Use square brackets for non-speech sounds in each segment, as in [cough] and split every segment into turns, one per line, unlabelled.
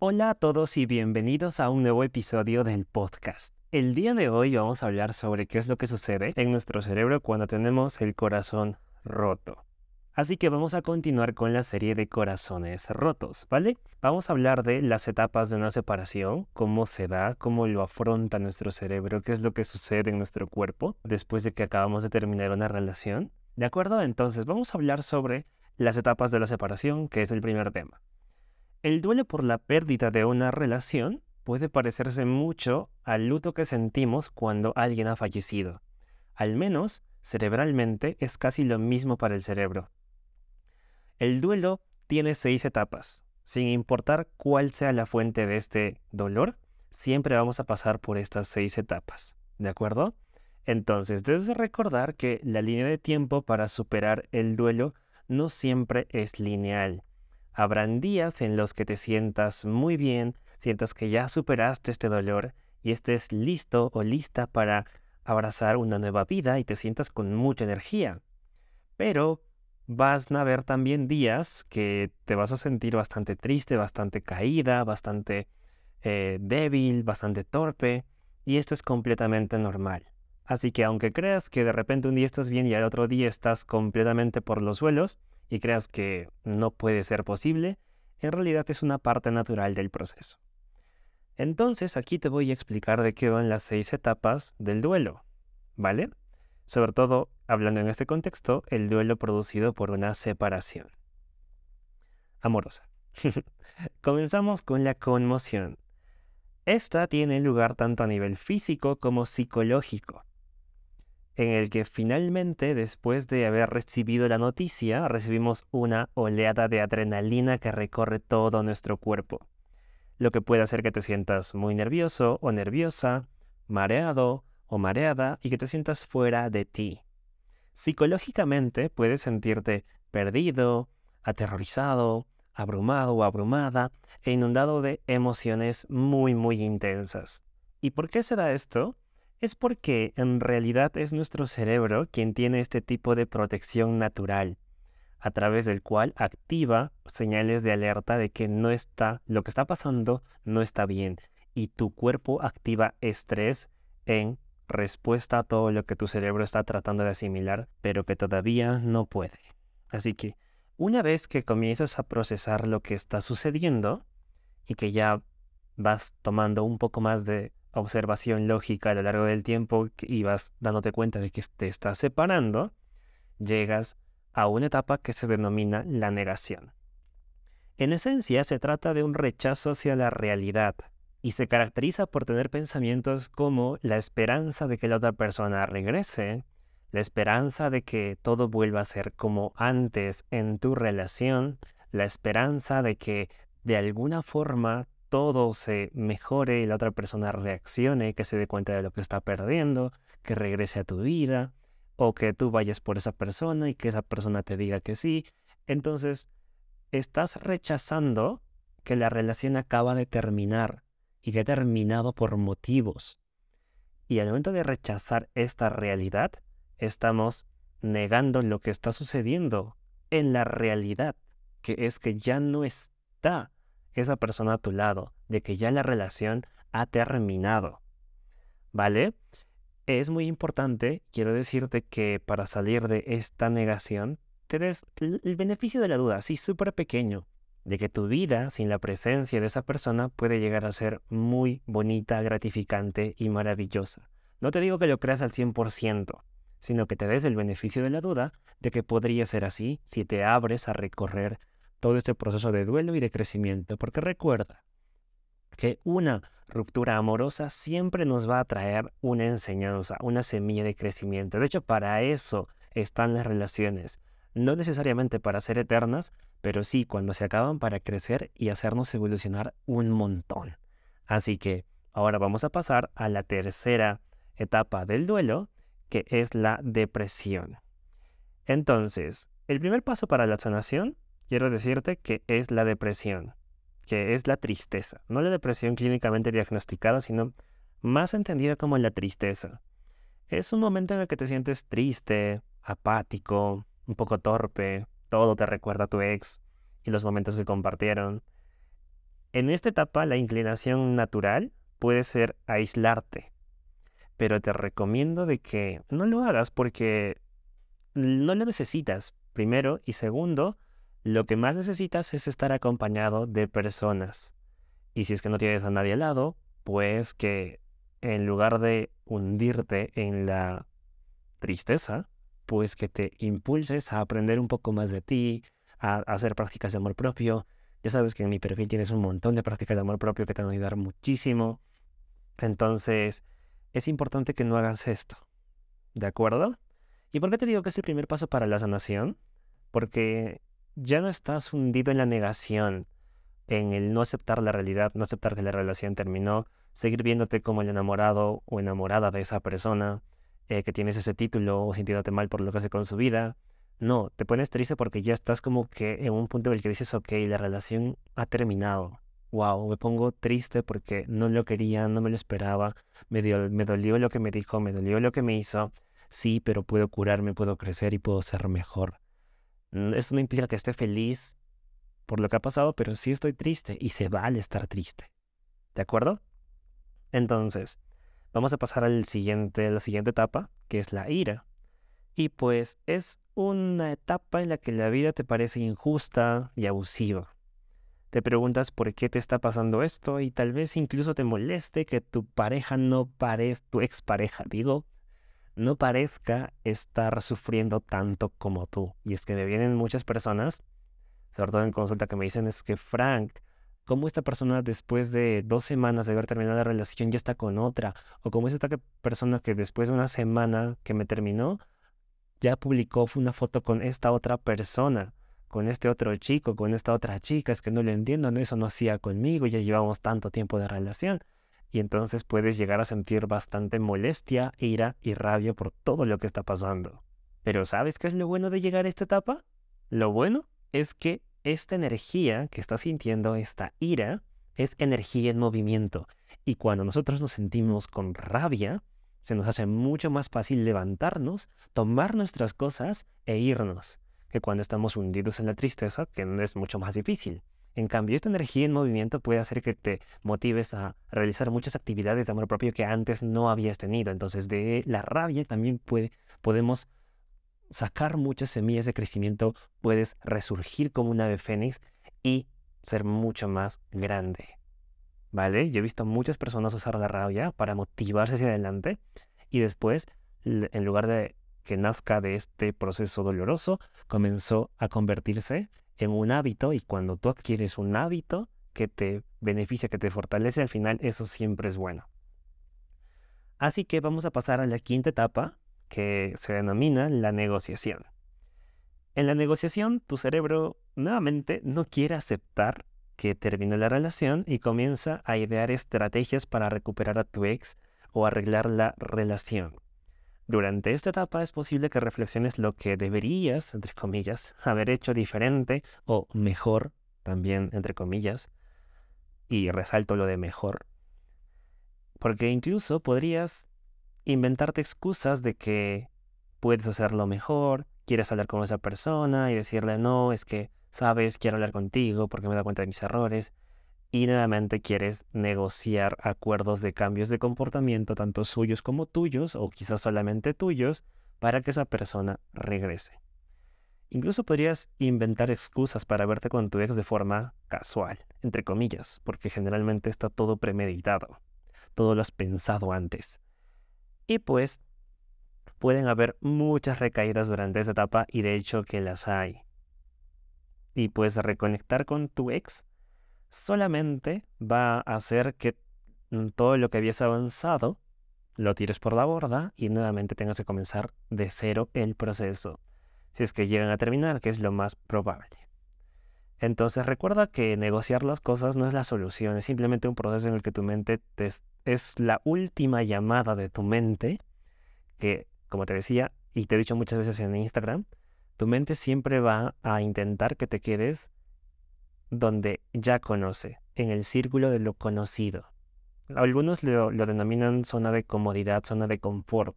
Hola a todos y bienvenidos a un nuevo episodio del podcast. El día de hoy vamos a hablar sobre qué es lo que sucede en nuestro cerebro cuando tenemos el corazón roto. Así que vamos a continuar con la serie de corazones rotos, ¿vale? Vamos a hablar de las etapas de una separación, cómo se da, cómo lo afronta nuestro cerebro, qué es lo que sucede en nuestro cuerpo después de que acabamos de terminar una relación. ¿De acuerdo? Entonces vamos a hablar sobre las etapas de la separación, que es el primer tema. El duelo por la pérdida de una relación puede parecerse mucho al luto que sentimos cuando alguien ha fallecido. Al menos, cerebralmente, es casi lo mismo para el cerebro. El duelo tiene seis etapas. Sin importar cuál sea la fuente de este dolor, siempre vamos a pasar por estas seis etapas. ¿De acuerdo? Entonces, debes recordar que la línea de tiempo para superar el duelo no siempre es lineal. Habrán días en los que te sientas muy bien, sientas que ya superaste este dolor y estés listo o lista para abrazar una nueva vida y te sientas con mucha energía. Pero vas a haber también días que te vas a sentir bastante triste, bastante caída, bastante eh, débil, bastante torpe, y esto es completamente normal. Así que aunque creas que de repente un día estás bien y al otro día estás completamente por los suelos y creas que no puede ser posible, en realidad es una parte natural del proceso. Entonces aquí te voy a explicar de qué van las seis etapas del duelo, ¿vale? sobre todo hablando en este contexto, el duelo producido por una separación amorosa. [laughs] Comenzamos con la conmoción. Esta tiene lugar tanto a nivel físico como psicológico, en el que finalmente, después de haber recibido la noticia, recibimos una oleada de adrenalina que recorre todo nuestro cuerpo, lo que puede hacer que te sientas muy nervioso o nerviosa, mareado, o mareada y que te sientas fuera de ti. Psicológicamente puedes sentirte perdido, aterrorizado, abrumado o abrumada e inundado de emociones muy muy intensas. ¿Y por qué será esto? Es porque en realidad es nuestro cerebro quien tiene este tipo de protección natural, a través del cual activa señales de alerta de que no está, lo que está pasando no está bien, y tu cuerpo activa estrés en respuesta a todo lo que tu cerebro está tratando de asimilar, pero que todavía no puede. Así que, una vez que comienzas a procesar lo que está sucediendo y que ya vas tomando un poco más de observación lógica a lo largo del tiempo y vas dándote cuenta de que te estás separando, llegas a una etapa que se denomina la negación. En esencia se trata de un rechazo hacia la realidad, y se caracteriza por tener pensamientos como la esperanza de que la otra persona regrese, la esperanza de que todo vuelva a ser como antes en tu relación, la esperanza de que de alguna forma todo se mejore y la otra persona reaccione, que se dé cuenta de lo que está perdiendo, que regrese a tu vida, o que tú vayas por esa persona y que esa persona te diga que sí. Entonces, estás rechazando que la relación acaba de terminar y que ha terminado por motivos. Y al momento de rechazar esta realidad, estamos negando lo que está sucediendo en la realidad, que es que ya no está esa persona a tu lado, de que ya la relación ha terminado. ¿Vale? Es muy importante, quiero decirte que para salir de esta negación, te des el beneficio de la duda, sí, súper pequeño, de que tu vida sin la presencia de esa persona puede llegar a ser muy bonita, gratificante y maravillosa. No te digo que lo creas al 100%, sino que te des el beneficio de la duda de que podría ser así si te abres a recorrer todo este proceso de duelo y de crecimiento, porque recuerda que una ruptura amorosa siempre nos va a traer una enseñanza, una semilla de crecimiento. De hecho, para eso están las relaciones, no necesariamente para ser eternas, pero sí cuando se acaban para crecer y hacernos evolucionar un montón. Así que ahora vamos a pasar a la tercera etapa del duelo, que es la depresión. Entonces, el primer paso para la sanación, quiero decirte que es la depresión, que es la tristeza, no la depresión clínicamente diagnosticada, sino más entendida como la tristeza. Es un momento en el que te sientes triste, apático, un poco torpe, todo te recuerda a tu ex y los momentos que compartieron. En esta etapa la inclinación natural puede ser aislarte, pero te recomiendo de que no lo hagas porque no lo necesitas, primero, y segundo, lo que más necesitas es estar acompañado de personas. Y si es que no tienes a nadie al lado, pues que en lugar de hundirte en la tristeza, pues que te impulses a aprender un poco más de ti, a, hacer prácticas de amor propio. Ya sabes que en mi perfil tienes un montón de prácticas de amor propio que te van a ayudar muchísimo. Entonces, es importante que no hagas esto. ¿De acuerdo? ¿Y por qué te digo que es el primer paso para la sanación? Porque ya no estás hundido en la negación, en el no aceptar la realidad, no aceptar que la relación terminó, seguir viéndote como el enamorado o enamorada de esa persona, eh, que tienes ese título o sintiéndote mal por lo que hace con su vida. No, te pones triste porque ya estás como que en un punto en el que dices, ok, la relación ha terminado. Wow, me pongo triste porque no lo quería, no me lo esperaba, me, me dolió lo que me dijo, me dolió lo que me hizo. Sí, pero puedo curarme, puedo crecer y puedo ser mejor. Esto no implica que esté feliz por lo que ha pasado, pero sí estoy triste y se vale estar triste. ¿De acuerdo? Entonces, vamos a pasar al siguiente, la siguiente etapa, que es la ira. Y pues es una etapa en la que la vida te parece injusta y abusiva. Te preguntas por qué te está pasando esto y tal vez incluso te moleste que tu pareja no parezca, tu expareja, digo, no parezca estar sufriendo tanto como tú. Y es que me vienen muchas personas, sobre todo en consulta, que me dicen es que Frank, ¿cómo esta persona después de dos semanas de haber terminado la relación ya está con otra? O cómo es esta persona que después de una semana que me terminó, ya publicó una foto con esta otra persona, con este otro chico, con esta otra chica, es que no lo entiendo, no, eso no hacía conmigo, ya llevamos tanto tiempo de relación y entonces puedes llegar a sentir bastante molestia, ira y rabia por todo lo que está pasando. Pero ¿sabes qué es lo bueno de llegar a esta etapa? Lo bueno es que esta energía que estás sintiendo, esta ira, es energía en movimiento. Y cuando nosotros nos sentimos con rabia, se nos hace mucho más fácil levantarnos, tomar nuestras cosas e irnos, que cuando estamos hundidos en la tristeza, que es mucho más difícil. En cambio, esta energía en movimiento puede hacer que te motives a realizar muchas actividades de amor propio que antes no habías tenido. Entonces, de la rabia también podemos sacar muchas semillas de crecimiento, puedes resurgir como un ave fénix y ser mucho más grande. ¿Vale? Yo he visto muchas personas usar la rabia para motivarse hacia adelante y después, en lugar de que nazca de este proceso doloroso, comenzó a convertirse en un hábito y cuando tú adquieres un hábito que te beneficia, que te fortalece, al final eso siempre es bueno. Así que vamos a pasar a la quinta etapa que se denomina la negociación. En la negociación, tu cerebro nuevamente no quiere aceptar que terminó la relación y comienza a idear estrategias para recuperar a tu ex o arreglar la relación. Durante esta etapa es posible que reflexiones lo que deberías, entre comillas, haber hecho diferente o mejor, también, entre comillas, y resalto lo de mejor. Porque incluso podrías inventarte excusas de que puedes hacerlo mejor, quieres hablar con esa persona y decirle, no, es que, sabes, quiero hablar contigo porque me da cuenta de mis errores y nuevamente quieres negociar acuerdos de cambios de comportamiento, tanto suyos como tuyos, o quizás solamente tuyos, para que esa persona regrese. Incluso podrías inventar excusas para verte con tu ex de forma casual, entre comillas, porque generalmente está todo premeditado, todo lo has pensado antes. Y pues pueden haber muchas recaídas durante esa etapa y de hecho que las hay. Y puedes reconectar con tu ex solamente va a hacer que todo lo que habías avanzado lo tires por la borda y nuevamente tengas que comenzar de cero el proceso, si es que llegan a terminar, que es lo más probable. Entonces recuerda que negociar las cosas no es la solución, es simplemente un proceso en el que tu mente es la última llamada de tu mente, que como te decía y te he dicho muchas veces en Instagram, tu mente siempre va a intentar que te quedes donde ya conoce, en el círculo de lo conocido. Algunos lo, denominan zona de comodidad, zona de confort.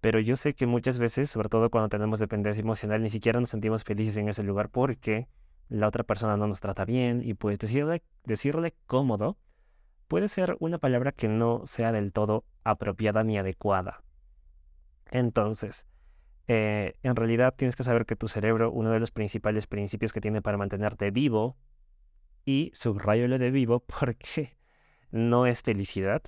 Pero yo sé que muchas veces, sobre todo cuando tenemos dependencia emocional, ni siquiera nos sentimos felices en ese lugar porque la otra persona no nos trata bien y pues decirle, decirle cómodo puede ser una palabra que no sea del todo apropiada ni adecuada. Entonces, eh, en realidad tienes que saber que tu cerebro, uno de los principales principios que tiene para mantenerte vivo, y subrayo lo de vivo [laughs] porque no es felicidad,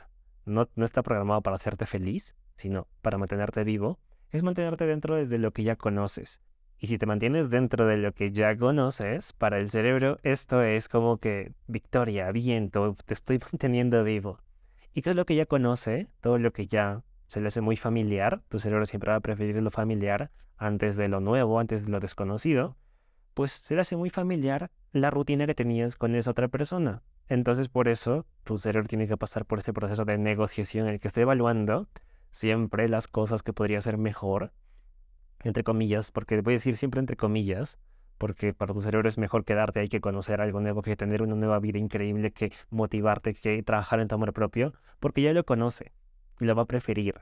no, no está programado para hacerte feliz, sino para mantenerte vivo, es mantenerte dentro de lo que ya conoces. Y si te mantienes dentro de lo que ya conoces, para el cerebro esto es como que victoria, viento, te estoy [laughs] manteniendo vivo. ¿Y qué es lo que ya conoce? Todo lo que ya se le hace muy familiar, tu cerebro siempre va a preferir lo familiar antes de lo nuevo, antes de lo desconocido, pues se le hace muy familiar la rutina que tenías con esa otra persona. Entonces por eso tu cerebro tiene que pasar por este proceso de negociación en el que esté evaluando siempre las cosas que podría ser mejor entre comillas, porque voy a decir siempre entre comillas, porque para tu cerebro es mejor quedarte ahí que conocer algo nuevo, que tener una nueva vida increíble, que motivarte, que trabajar en tu amor propio, porque ya lo conoce lo va a preferir.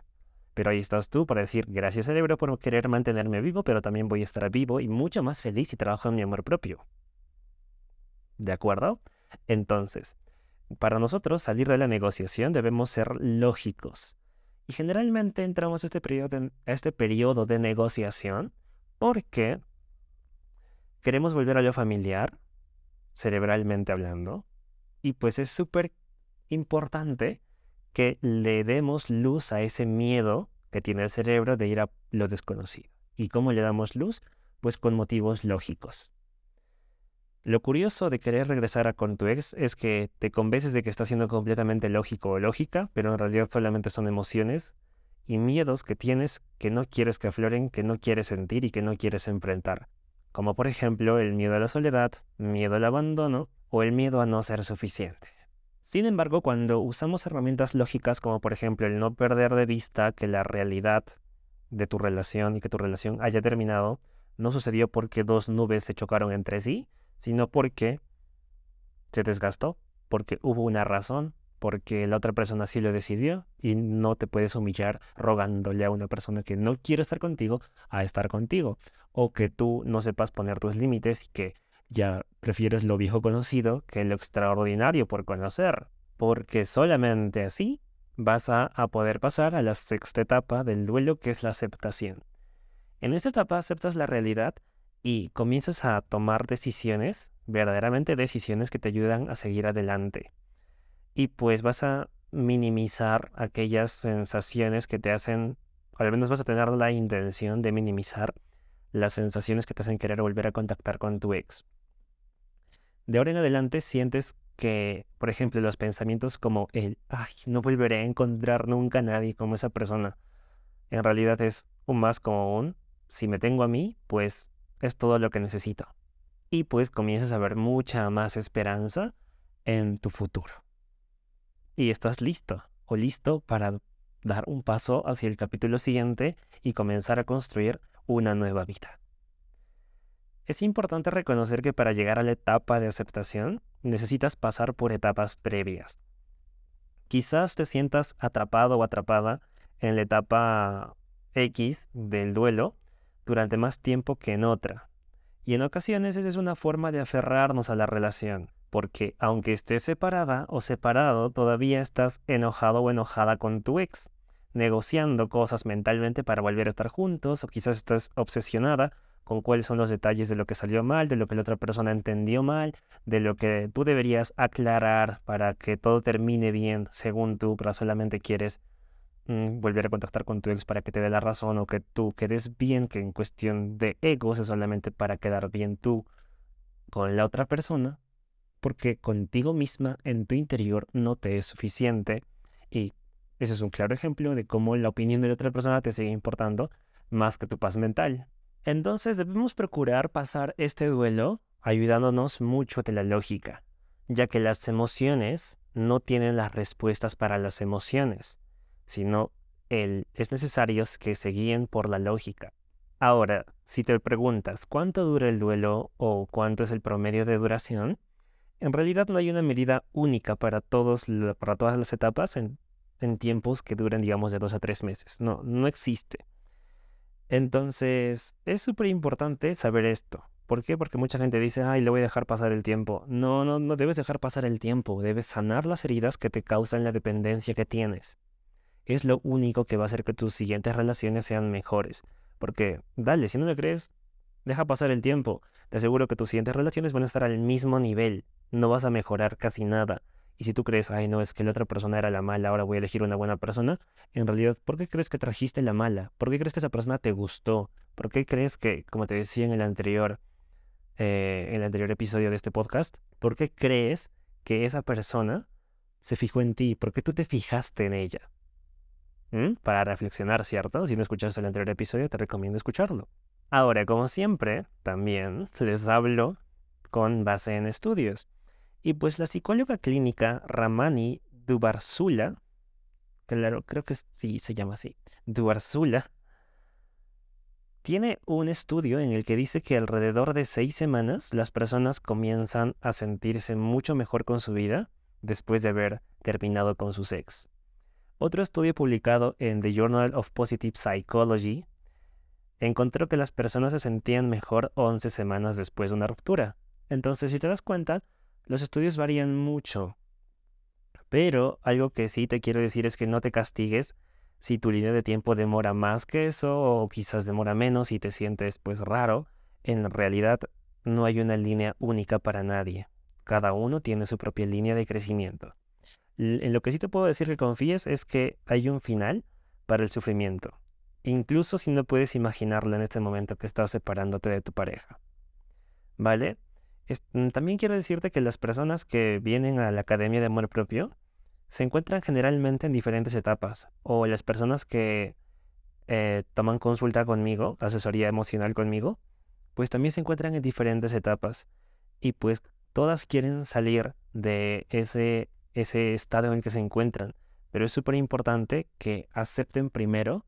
Pero ahí estás tú para decir, gracias cerebro por querer mantenerme vivo, pero también voy a estar vivo y mucho más feliz si trabajo en mi amor propio. ¿De acuerdo? Entonces, para nosotros salir de la negociación debemos ser lógicos. Y generalmente entramos a este periodo este periodo de negociación porque queremos volver a lo familiar, cerebralmente hablando, y pues es súper importante que le demos luz a ese miedo que tiene el cerebro de ir a lo desconocido. ¿Y cómo le damos luz? Pues con motivos lógicos. Lo curioso de querer regresar a con tu ex es que te convences de que está siendo completamente lógico o lógica, pero en realidad solamente son emociones y miedos que tienes que no quieres que afloren, que no quieres sentir y que no quieres enfrentar. Como por ejemplo el miedo a la soledad, miedo al abandono o el miedo a no ser suficiente. Sin embargo, cuando usamos herramientas lógicas como por ejemplo el no perder de vista que la realidad de tu relación y que tu relación haya terminado, no sucedió porque dos nubes se chocaron entre sí, sino porque se desgastó, porque hubo una razón, porque la otra persona sí lo decidió y no te puedes humillar rogándole a una persona que no quiere estar contigo a estar contigo, o que tú no sepas poner tus límites y que ya prefieres lo viejo conocido que lo extraordinario por conocer, porque solamente así vas a, poder pasar a la sexta etapa del duelo que es la aceptación. En esta etapa aceptas la realidad y comienzas a tomar decisiones, verdaderamente decisiones que te ayudan a seguir adelante. Y pues vas a minimizar aquellas sensaciones que te hacen, o al menos vas a tener la intención de minimizar las sensaciones que te hacen querer volver a contactar con tu ex. De ahora en adelante sientes que, por ejemplo, los pensamientos como el, ay, no volveré a encontrar nunca a nadie como esa persona, en realidad es un más como un, si me tengo a mí, pues es todo lo que necesito. Y pues comienzas a ver mucha más esperanza en tu futuro. Y estás listo o listo para dar un paso hacia el capítulo siguiente y comenzar a construir una nueva vida. Es importante reconocer que para llegar a la etapa de aceptación necesitas pasar por etapas previas. Quizás te sientas atrapado o atrapada en la etapa X del duelo durante más tiempo que en otra. Y en ocasiones esa es una forma de aferrarnos a la relación, porque aunque estés separada o separado, todavía estás enojado o enojada con tu ex, negociando cosas mentalmente para volver a estar juntos, o quizás estás obsesionada con cuáles son los detalles de lo que salió mal, de lo que la otra persona entendió mal, de lo que tú deberías aclarar para que todo termine bien según tú, pero solamente quieres Mm, volver a contactar con tu ex para que te dé la razón o que tú quedes bien, que en cuestión de egos es solamente para quedar bien tú con la otra persona, porque contigo misma en tu interior no te es suficiente y ese es un claro ejemplo de cómo la opinión de la otra persona te sigue importando más que tu paz mental. Entonces debemos procurar pasar este duelo ayudándonos mucho de la lógica, ya que las emociones no tienen las respuestas para las emociones sino es necesario que se guíen por la lógica. Ahora, si te preguntas cuánto dura el duelo o cuánto es el promedio de duración, en realidad no hay una medida única para, todos, para todas las etapas en, en tiempos que duren, digamos, de dos a tres meses. No, no existe. Entonces, es súper importante saber esto, ¿Por qué? Porque mucha gente dice, ay, le voy a dejar pasar el tiempo. No, no, no debes dejar pasar el tiempo. Debes sanar las heridas que te causan la dependencia que tienes. Es lo único que va a hacer que tus siguientes relaciones sean mejores. Porque, dale, si no me crees, deja pasar el tiempo. Te aseguro que tus siguientes relaciones van a estar al mismo nivel. No vas a mejorar casi nada. Y si tú crees, ay, no, es que la otra persona era la mala, ahora voy a elegir una buena persona, en realidad, ¿por qué crees que trajiste la mala? ¿Por qué crees que esa persona te gustó? ¿Por qué crees que, como te decía en el anterior, eh, en el anterior episodio de este podcast, ¿por qué crees que esa persona se fijó en ti? ¿Por qué tú te fijaste en ella? ¿Mm? Para reflexionar, ¿cierto? Si no escuchaste el anterior episodio, te recomiendo escucharlo. Ahora, como siempre, también les hablo con base en estudios. Y pues la psicóloga clínica Ramani Dubarsula, claro, creo que sí se llama así, Dubarsula, tiene un estudio en el que dice que alrededor de seis semanas las personas comienzan a sentirse mucho mejor con su vida después de haber terminado con su ex. Otro estudio publicado en The Journal of Positive Psychology encontró que las personas se sentían mejor 11 semanas después de una ruptura. Entonces, si te das cuenta, los estudios varían mucho. Pero algo que sí te quiero decir es que no te castigues si tu línea de tiempo demora más que eso o quizás demora menos y te sientes pues raro. En realidad no hay una línea única para nadie. Cada uno tiene su propia línea de crecimiento. En lo que sí te puedo decir que confíes es que hay un final para el sufrimiento, incluso si no puedes imaginarlo en este momento que estás separándote de tu pareja. ¿Vale? Mm, también quiero decirte que las personas que vienen a la Academia de Amor Propio se encuentran generalmente en diferentes etapas, o las personas que eh, toman consulta conmigo, asesoría emocional conmigo, pues también se encuentran en diferentes etapas y pues todas quieren salir de ese, ese estado en el que se encuentran, pero es súper importante que acepten primero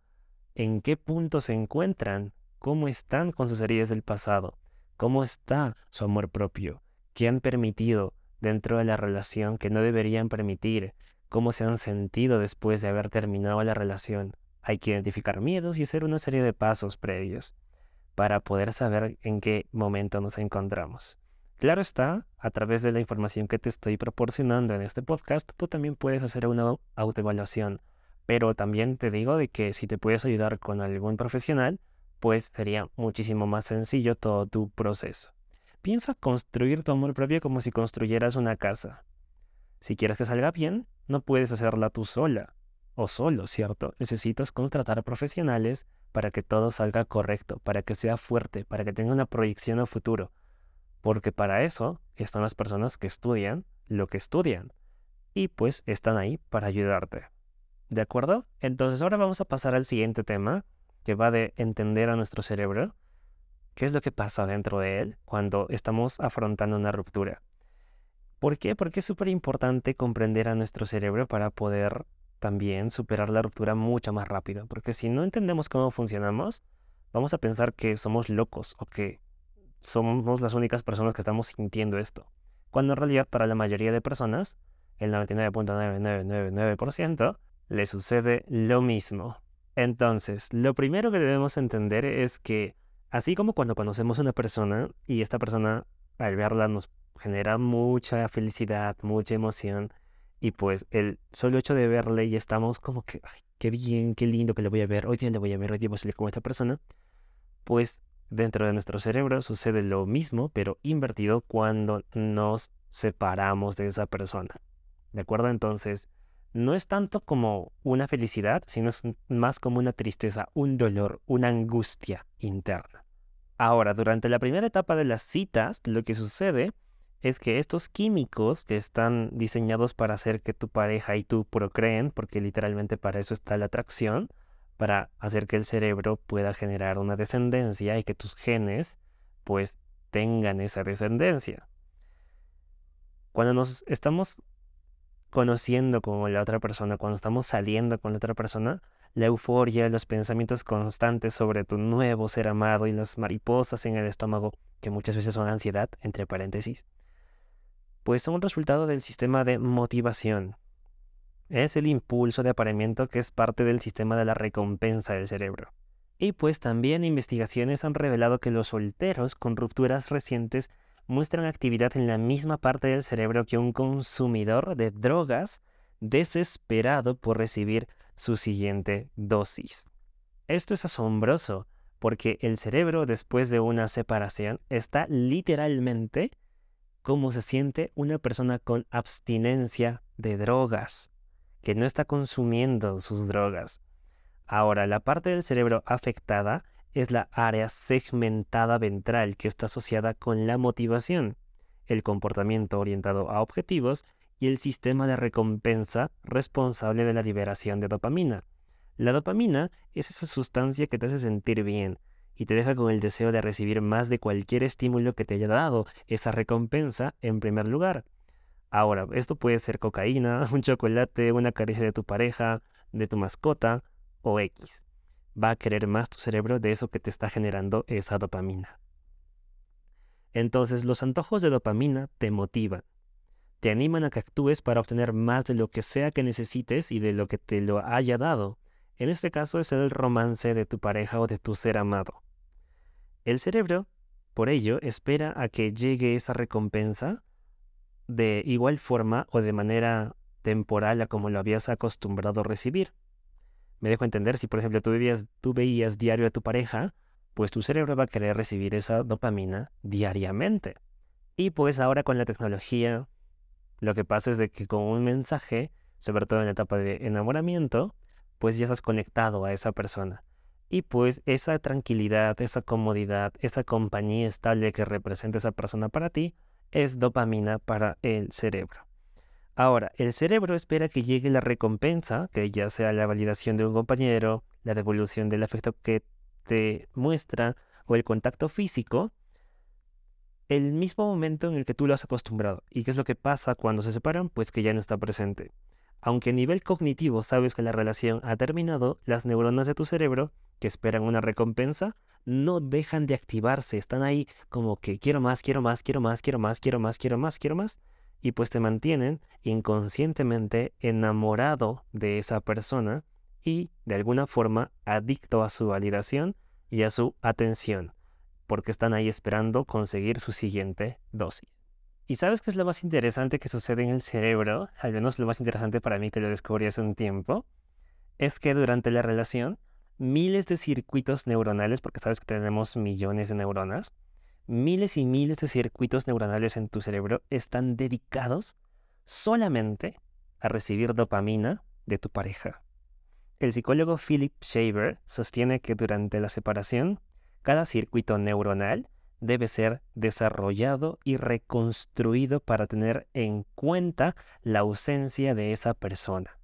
en qué punto se encuentran, cómo están con sus heridas del pasado, ¿Cómo está su amor propio? ¿Qué han permitido dentro de la relación que no deberían permitir? ¿Cómo se han sentido después de haber terminado la relación? Hay que identificar miedos y hacer una serie de pasos previos para poder saber en qué momento nos encontramos. Claro está, a través de la información que te estoy proporcionando en este podcast, tú también puedes hacer una autoevaluación, pero también te digo de que si te puedes ayudar con algún profesional, pues sería muchísimo más sencillo todo tu proceso. Piensa construir tu amor propio como si construyeras una casa. Si quieres que salga bien, no puedes hacerla tú sola o solo, ¿cierto? Necesitas contratar profesionales para que todo salga correcto, para que sea fuerte, para que tenga una proyección a futuro. Porque para eso están las personas que estudian lo que estudian. Y pues están ahí para ayudarte. ¿De acuerdo? Entonces ahora vamos a pasar al siguiente tema, que va de entender a nuestro cerebro, qué es lo que pasa dentro de él cuando estamos afrontando una ruptura. ¿Por qué? Porque es súper importante comprender a nuestro cerebro para poder también superar la ruptura mucho más rápido. Porque si no entendemos cómo funcionamos, vamos a pensar que somos locos o que somos las únicas personas que estamos sintiendo esto. Cuando en realidad para la mayoría de personas, el 99.9999%, le sucede lo mismo. Entonces, lo primero que debemos entender es que, así como cuando conocemos a una persona y esta persona al verla nos genera mucha felicidad, mucha emoción, y pues el solo hecho de verle y estamos como que, ay, qué bien, qué lindo que le voy a ver, hoy día le voy a ver, hoy día voy a salir con esta persona, pues dentro de nuestro cerebro sucede lo mismo, pero invertido cuando nos separamos de esa persona. ¿De acuerdo? Entonces, no es tanto como una felicidad, sino es más como una tristeza, un dolor, una angustia interna. Ahora, durante la primera etapa de las citas, lo que sucede es que estos químicos que están diseñados para hacer que tu pareja y tú procreen, porque literalmente para eso está la atracción, para hacer que el cerebro pueda generar una descendencia y que tus genes pues tengan esa descendencia. Cuando nos estamos conociendo con la otra persona, cuando estamos saliendo con la otra persona, la euforia, los pensamientos constantes sobre tu nuevo ser amado y las mariposas en el estómago, que muchas veces son ansiedad, entre paréntesis, pues son un resultado del sistema de motivación. Es el impulso de apareamiento que es parte del sistema de la recompensa del cerebro. Y pues también investigaciones han revelado que los solteros con rupturas recientes muestran actividad en la misma parte del cerebro que un consumidor de drogas desesperado por recibir su siguiente dosis. Esto es asombroso, porque el cerebro después de una separación está literalmente como se siente una persona con abstinencia de drogas, que no está consumiendo sus drogas. Ahora, la parte del cerebro afectada es la área segmentada ventral que está asociada con la motivación, el comportamiento orientado a objetivos y el sistema de recompensa responsable de la liberación de dopamina. La dopamina es esa sustancia que te hace sentir bien y te deja con el deseo de recibir más de cualquier estímulo que te haya dado esa recompensa en primer lugar. Ahora, esto puede ser cocaína, [laughs] un chocolate, una caricia de tu pareja, de tu mascota o X. Va a querer más tu cerebro de eso que te está generando esa dopamina. Entonces, los antojos de dopamina te motivan, te animan a que actúes para obtener más de lo que sea que necesites y de lo que te lo haya dado. En este caso es el romance de tu pareja o de tu ser amado. El cerebro, por ello, espera a que llegue esa recompensa de igual forma o de manera temporal a como lo habías acostumbrado a recibir. Me dejo entender, si por ejemplo tú, tú veías diario a tu pareja, pues tu cerebro va a querer recibir esa dopamina diariamente. Y pues ahora con la tecnología, lo que pasa es de que con un mensaje, sobre todo en la etapa de enamoramiento, pues ya estás conectado a esa persona. Y pues esa tranquilidad, esa comodidad, esa compañía estable que representa esa persona para ti, es dopamina para el cerebro. Ahora, el cerebro espera que llegue la recompensa, que ya sea la validación de un compañero, la devolución del afecto que te muestra o el contacto físico, el mismo momento en el que tú lo has acostumbrado. ¿Y qué es lo que pasa cuando se separan? Pues que ya no está presente. Aunque a nivel cognitivo sabes que la relación ha terminado, las neuronas de tu cerebro, que esperan una recompensa, no dejan de activarse, están ahí como que quiero más, quiero más, quiero más, quiero más, quiero más, quiero más, quiero más, y pues te mantienen inconscientemente enamorado de esa persona y de alguna forma adicto a su validación y a su atención, porque están ahí esperando conseguir su siguiente dosis. ¿Y sabes qué es lo más interesante que sucede en el cerebro? Al menos lo más interesante para mí que lo descubrí hace un tiempo. Es que durante la relación, miles de circuitos neuronales, porque sabes que tenemos millones de neuronas, miles y miles de circuitos neuronales en tu cerebro están dedicados solamente a recibir dopamina de tu pareja. El psicólogo Philip Shaver sostiene que durante la separación, cada circuito neuronal debe ser desarrollado y reconstruido para tener en cuenta la ausencia de esa persona.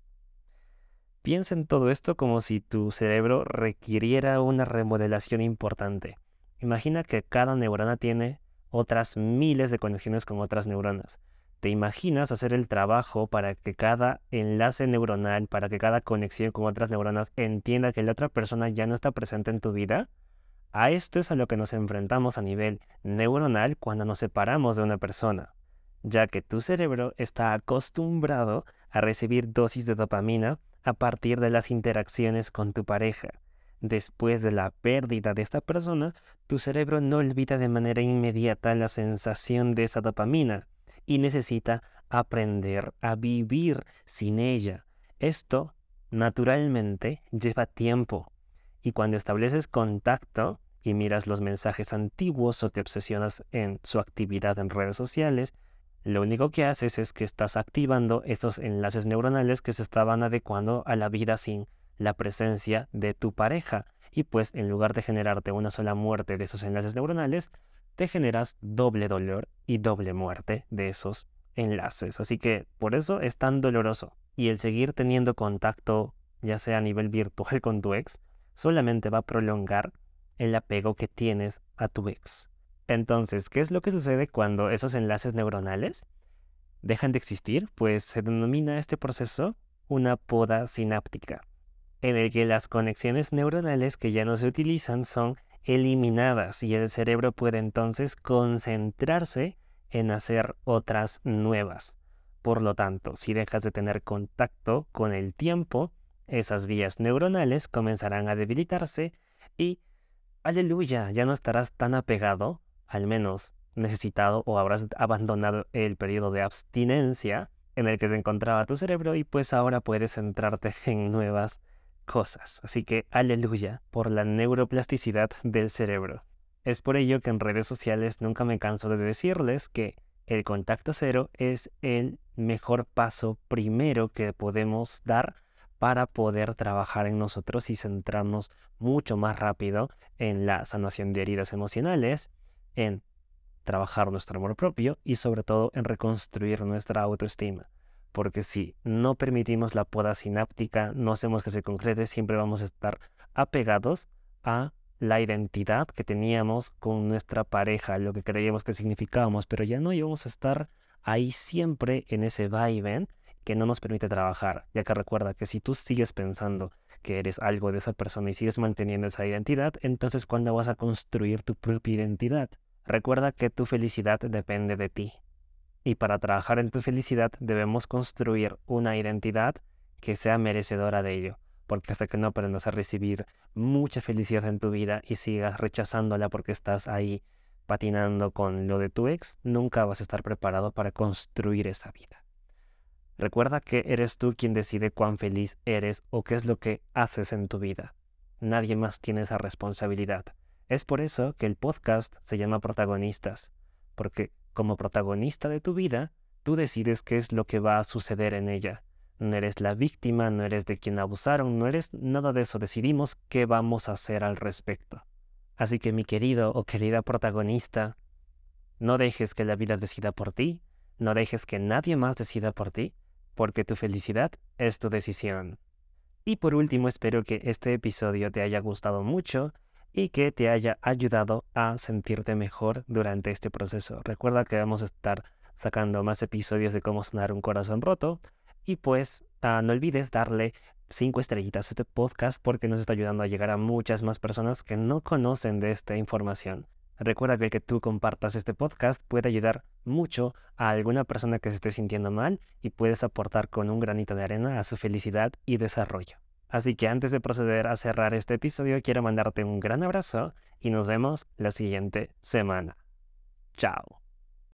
Piensa en todo esto como si tu cerebro requiriera una remodelación importante. Imagina que cada neurona tiene otras miles de conexiones con otras neuronas. ¿Te imaginas hacer el trabajo para que cada enlace neuronal, para que cada conexión con otras neuronas entienda que la otra persona ya no está presente en tu vida? A esto es a lo que nos enfrentamos a nivel neuronal cuando nos separamos de una persona, ya que tu cerebro está acostumbrado a recibir dosis de dopamina a partir de las interacciones con tu pareja. Después de la pérdida de esta persona, tu cerebro no olvida de manera inmediata la sensación de esa dopamina y necesita aprender a vivir sin ella. Esto, naturalmente, lleva tiempo y cuando estableces contacto y miras los mensajes antiguos o te obsesionas en su actividad en redes sociales, lo único que haces es que estás activando esos enlaces neuronales que se estaban adecuando a la vida sin la presencia de tu pareja. Y pues en lugar de generarte una sola muerte de esos enlaces neuronales, te generas doble dolor y doble muerte de esos enlaces. Así que por eso es tan doloroso. Y el seguir teniendo contacto, ya sea a nivel virtual [laughs] con tu ex, solamente va a prolongar el apego que tienes a tu ex. Entonces, ¿qué es lo que sucede cuando esos enlaces neuronales dejan de existir? Pues se denomina este proceso una poda sináptica, en el que las conexiones neuronales que ya no se utilizan son eliminadas y el cerebro puede entonces concentrarse en hacer otras nuevas. Por lo tanto, si dejas de tener contacto con el tiempo, esas vías neuronales comenzarán a debilitarse Y, aleluya, ya no estarás tan apegado, al menos necesitado o habrás abandonado el periodo de abstinencia en el que se encontraba tu cerebro y pues ahora puedes centrarte en nuevas cosas. Así que aleluya por la neuroplasticidad del cerebro. Es por ello que en redes sociales nunca me canso de decirles que el contacto cero es el mejor paso primero que podemos dar para poder trabajar en nosotros y centrarnos mucho más rápido en la sanación de heridas emocionales, en trabajar nuestro amor propio y sobre todo en reconstruir nuestra autoestima. Porque si no permitimos la poda sináptica, no hacemos que se concrete, siempre vamos a estar apegados a la identidad que teníamos con nuestra pareja, lo que creíamos que significábamos, pero ya no íbamos a estar ahí siempre en ese vaivén que no nos permite trabajar, ya que recuerda que si tú sigues pensando que eres algo de esa persona y sigues manteniendo esa identidad, entonces ¿cuándo vas a construir tu propia identidad? Recuerda que tu felicidad depende de ti. Y para trabajar en tu felicidad debemos construir una identidad que sea merecedora de ello porque hasta que no aprendas a recibir mucha felicidad en tu vida y sigas rechazándola porque estás ahí patinando con lo de tu ex, nunca vas a estar preparado para construir esa vida. Recuerda que eres tú quien decide cuán feliz eres o qué es lo que haces en tu vida. Nadie más tiene esa responsabilidad. Es por eso que el podcast se llama Protagonistas, porque como protagonista de tu vida, tú decides qué es lo que va a suceder en ella no eres la víctima, no eres de quien abusaron, no eres nada de eso. Decidimos qué vamos a hacer al respecto. Así que mi querido o querida protagonista, no dejes que la vida decida por ti, no dejes que nadie más decida por ti, porque tu felicidad es tu decisión. Y por último, espero que este episodio te haya gustado mucho y que te haya ayudado a sentirte mejor durante este proceso. Recuerda que vamos a estar sacando más episodios de cómo sanar un corazón roto y pues ah, no olvides darle cinco estrellitas a este podcast porque nos está ayudando a llegar a muchas más personas que no conocen de esta información. Recuerda que el que tú compartas este podcast puede ayudar mucho a alguna persona que se esté sintiendo mal y puedes aportar con un granito de arena a su felicidad y desarrollo. Así que antes de proceder a cerrar este episodio, quiero mandarte un gran abrazo y nos vemos la siguiente semana. Chao.